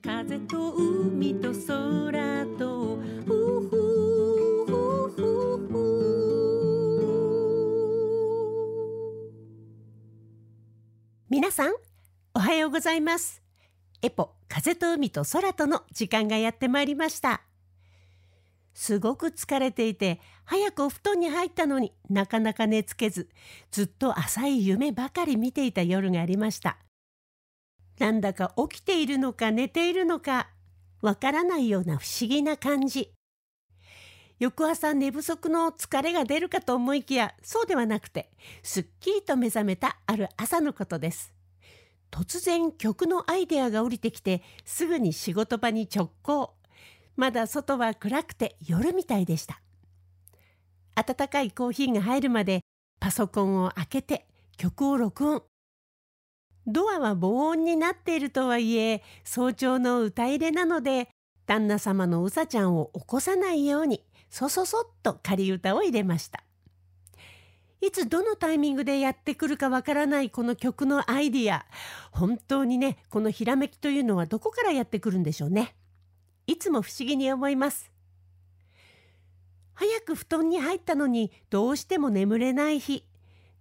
風と海と空とふふふふふ皆さんおはようございます。エポ風と海と空との時間がやってまいりました。すごく疲れていて早くお布団に入ったのになかなか寝つけずずっと浅い夢ばかり見ていた夜がありました。なんだか起きているのか寝ているのかわからないような不思議な感じ。翌朝寝不足の疲れが出るかと思いきやそうではなくてすっきりと目覚めたある朝のことです。突然曲のアイデアが降りてきてすぐに仕事場に直行。まだ外は暗くて夜みたいでした。温かいコーヒーが入るまでパソコンを開けて曲を録音。ドアは防音になっているとはいえ早朝の歌入れなので旦那様のうさちゃんを起こさないようにそそそっと仮歌を入れました。いつどのタイミングでやってくるかわからないこの曲のアイディア。本当にねこのひらめきというのはどこからやってくるんでしょうね。いつも不思議に思います。早く布団に入ったのにどうしても眠れない日。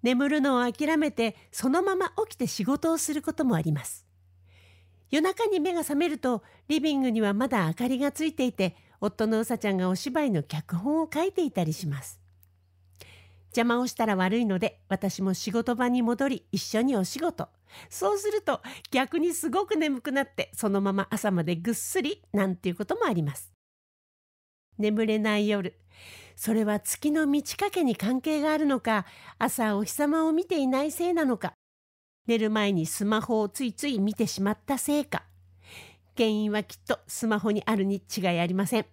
眠るのを諦めてそのまま起きて仕事をすることもあります。夜中に目が覚めるとリビングにはまだ明かりがついていて夫のうさちゃんがお芝居の脚本を書いていたりします。邪魔をしたら悪いので私も仕事場に戻り一緒にお仕事。そうすると逆にすごく眠くなってそのまま朝までぐっすりなんていうこともあります。眠れない夜。それは月の満ち欠けに関係があるのか朝お日様を見ていないせいなのか寝る前にスマホをついつい見てしまったせいか。原因はきっとスマホにあるに違いありません。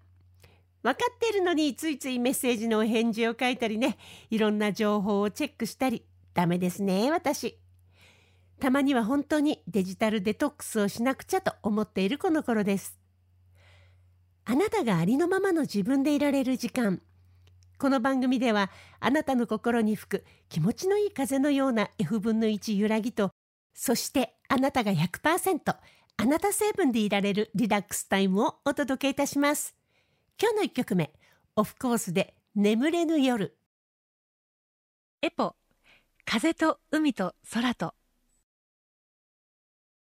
分かっているのについついメッセージのお返事を書いたりねいろんな情報をチェックしたりダメですね私。たまには本当にデジタルデトックスをしなくちゃと思っているこの頃です。あなたがありのままの自分でいられる時間この番組ではあなたの心に吹く気持ちのいい風のような F 分の1揺らぎとそしてあなたが100%あなた成分でいられるリラックスタイムをお届けいたします。今日の1曲目オフコースで眠れぬ夜。エポ風と海と空と。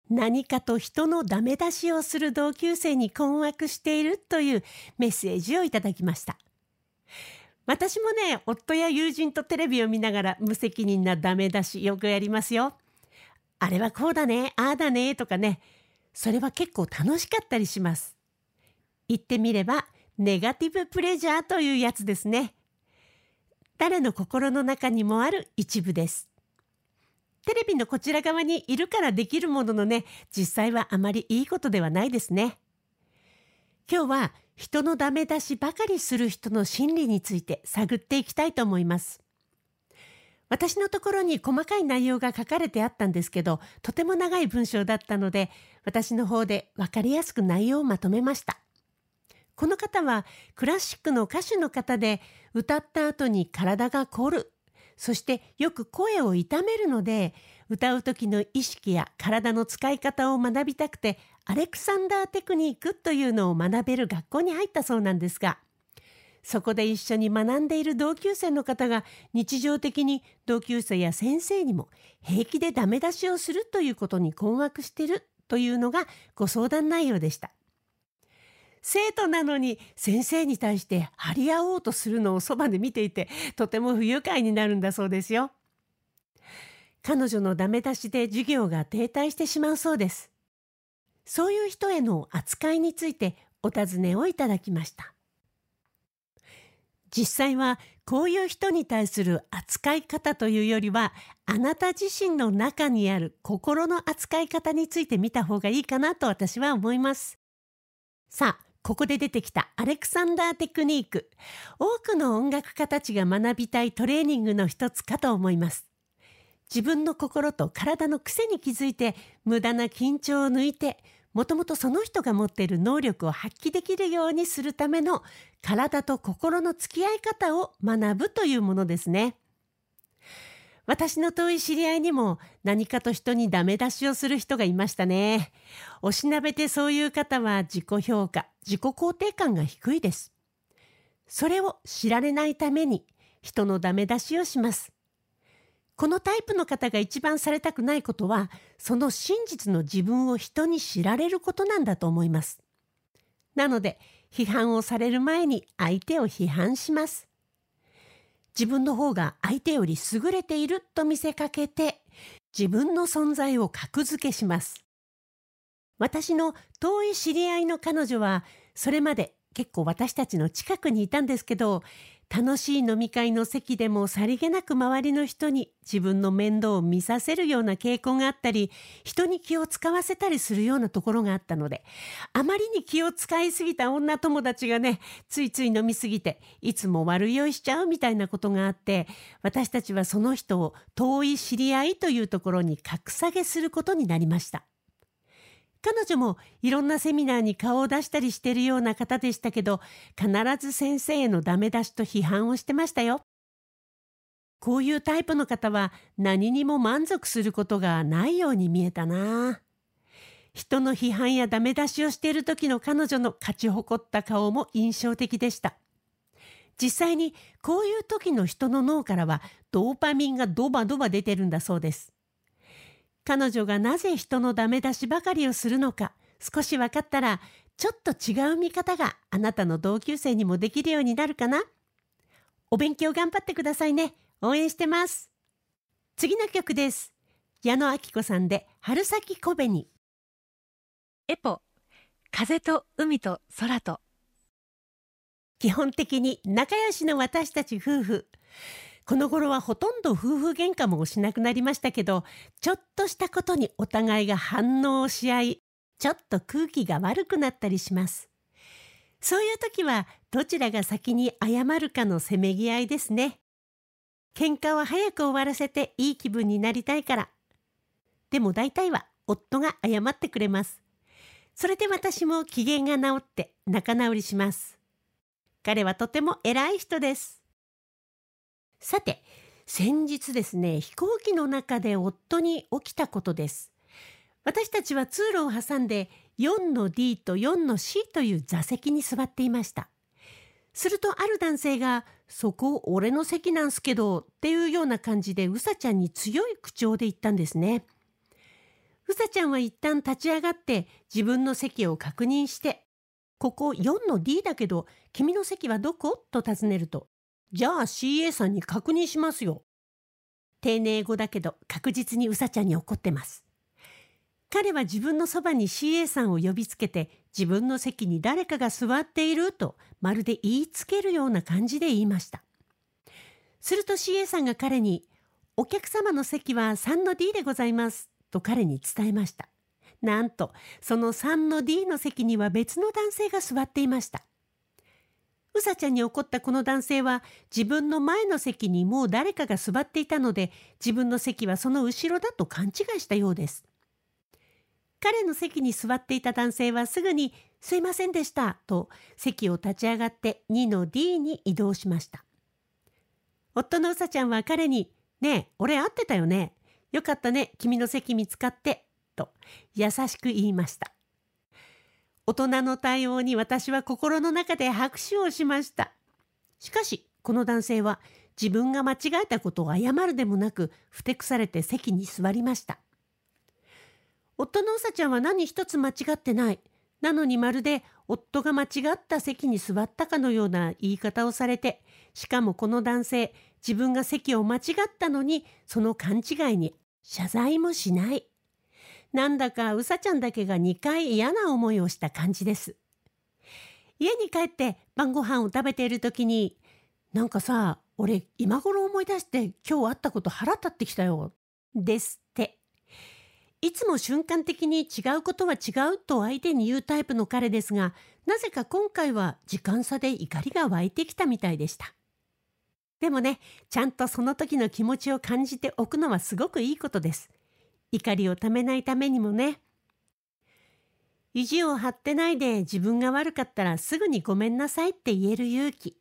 何かと人のダメ出しをする同級生に困惑しているというメッセージをいただきました。私もね夫や友人とテレビを見ながら無責任なダメ出しよくやりますよ。あれはこうだねああだねとかね。それは結構楽しかったりします。言ってみればネガティブプレジャーというやつですね。誰の心の中にもある一部です。テレビのこちら側にいるからできるもののね実際はあまりいいことではないですね。今日は人のダメ出しばかりする人の心理について探っていきたいと思います。私のところに細かい内容が書かれてあったんですけどとても長い文章だったので私の方で分かりやすく内容をまとめました。この方はクラシックの歌手の方で歌った後に体が凝る。そしてよく声を痛めるので歌う時の意識や体の使い方を学びたくてアレクサンダーテクニックというのを学べる学校に入ったそうなんですがそこで一緒に学んでいる同級生の方が日常的に同級生や先生にも平気でダメ出しをするということに困惑しているというのがご相談内容でした。生徒なのに先生に対して張り合おうとするのをそばで見ていてとても不愉快になるんだそうですよ。彼女のダメ出しで授業が停滞してしまうそうです。そういう人への扱いについてお尋ねをいただきました。実際はこういう人に対する扱い方というよりはあなた自身の中にある心の扱い方について見た方がいいかなと私は思います。さあここで出てきたアレクサンダーテクニック多くの音楽家たちが学びたいトレーニングの一つかと思います自分の心と体の癖に気づいて無駄な緊張を抜いてもともとその人が持っている能力を発揮できるようにするための体と心の付き合い方を学ぶというものですね。私の遠い知り合いにも何かと人にダメ出しをする人がいましたね。おしなべてそういう方は自己評価、自己肯定感が低いです。それを知られないために人のダメ出しをします。このタイプの方が一番されたくないことは、その真実の自分を人に知られることなんだと思います。なので、批判をされる前に相手を批判します。自分の方が相手より優れていると見せかけて自分の存在を格付けします。私の遠い知り合いの彼女はそれまで結構私たちの近くにいたんですけど楽しい飲み会の席でもさりげなく周りの人に自分の面倒を見させるような傾向があったり人に気を使わせたりするようなところがあったのであまりに気を使いすぎた女友達がねついつい飲みすぎていつも悪酔いしちゃうみたいなことがあって私たちはその人を遠い知り合いというところに格下げすることになりました。彼女もいろんなセミナーに顔を出したりしてるような方でしたけど、必ず先生へのダメ出しと批判をしてましたよ。こういうタイプの方は何にも満足することがないように見えたな。人の批判やダメ出しをしている時の彼女の勝ち誇った顔も印象的でした。実際にこういう時の人の脳からはドーパミンがドバドバ出てるんだそうです。彼女がなぜ人のダメ出しばかりをするのか少し分かったらちょっと違う見方があなたの同級生にもできるようになるかな。お勉強頑張ってくださいね。応援してます。次の曲です。矢野明子さんで春先小紅。エポ風と海と空と。基本的に仲良しの私たち夫婦この頃はほとんど夫婦喧嘩もしなくなりましたけど、ちょっとしたことにお互いが反応し合い、ちょっと空気が悪くなったりします。そういう時はどちらが先に謝るかのせめぎ合いですね。喧嘩は早く終わらせていい気分になりたいから。でも大体は夫が謝ってくれます。それで私も機嫌が治って仲直りします。彼はとても偉い人です。さて先日ですね飛行機の中で夫に起きたことです。私たちは通路を挟んで4の D と4の C という座席に座っていました。するとある男性が「そこ俺の席なんすけど」っていうような感じでうさちゃんに強い口調で言ったんですね。うさちゃんは一旦立ち上がって自分の席を確認して「ここ4の D だけど君の席はどこ?」と尋ねるとじゃあ CA さんに確認しますよ。丁寧語だけど確実にうさちゃんに怒ってます。彼は自分のそばに CA さんを呼びつけて自分の席に誰かが座っているとまるで言いつけるような感じで言いました。すると CA さんが彼に「お客様の席は3の D でございます」と彼に伝えました。なんとその3の D の席には別の男性が座っていました。うさちゃんに怒ったこの男性は自分の前の席にもう誰かが座っていたので自分の席はその後ろだと勘違いしたようです。彼の席に座っていた男性はすぐに「すいませんでした」と席を立ち上がって2の D に移動しました。夫のうさちゃんは彼に「ねえ俺会ってたよねよかったね君の席見つかって」と優しく言いました。大人の対応に私は心の中で拍手をしました。しかし、この男性は自分が間違えたことを謝るでもなく、ふてくされて席に座りました。夫のうさちゃんは何一つ間違ってない。なのにまるで夫が間違った席に座ったかのような言い方をされて、しかもこの男性、自分が席を間違ったのに、その勘違いに謝罪もしない。なんだかうさちゃんだけが2回嫌な思いをした感じです。家に帰って晩ご飯を食べている時になんかさ俺今頃思い出して今日会ったこと腹立ってきたよ。ですって。いつも瞬間的に違うことは違うと相手に言うタイプの彼ですがなぜか今回は時間差で怒りが湧いてきたみたいでした。でもねちゃんとその時の気持ちを感じておくのはすごくいいことです。怒りをためないためにもね。意地を張ってないで自分が悪かったらすぐにごめんなさいって言える勇気。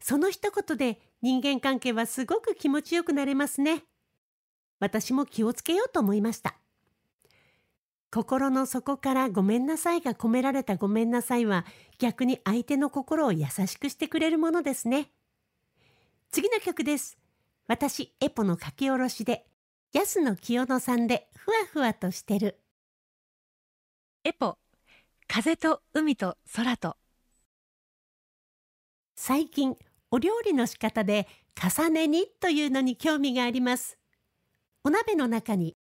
その一言で人間関係はすごく気持ちよくなれますね。私も気をつけようと思いました。心の底からごめんなさいが込められたごめんなさいは逆に相手の心を優しくしてくれるものですね。次の曲です。私エポの書き下ろしで安野清野さんでふわふわとしてる。エポ風と海と空と。最近お料理の仕方で重ね煮というのに興味があります。お鍋の中に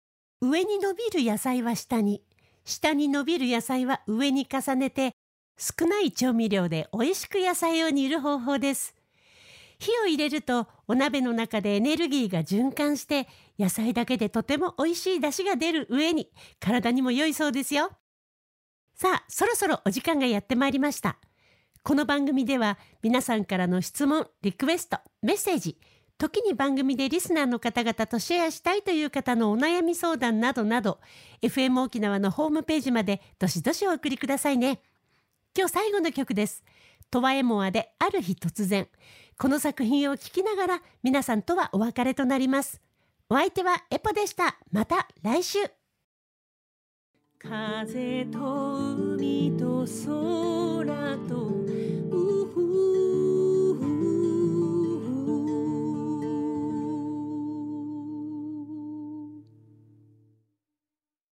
上に伸びる野菜は下に。下に伸びる野菜は上に重ねて少ない調味料で美味しく野菜を煮る方法です。火を入れるとお鍋の中でエネルギーが循環して野菜だけでとても美味しい出汁が出る上に体にも良いそうですよ。さあそろそろお時間がやってまいりました。この番組では皆さんからの質問リクエストメッセージ時に番組でリスナーの方々とシェアしたいという方のお悩み相談などなど FM 沖縄のホームページまでどしどしお送りくださいね。今日最後の曲です。トワエモアである日突然。この作品を聴きながら皆さんとはお別れとなります。お相手はエポでした。また来週。風と海と空と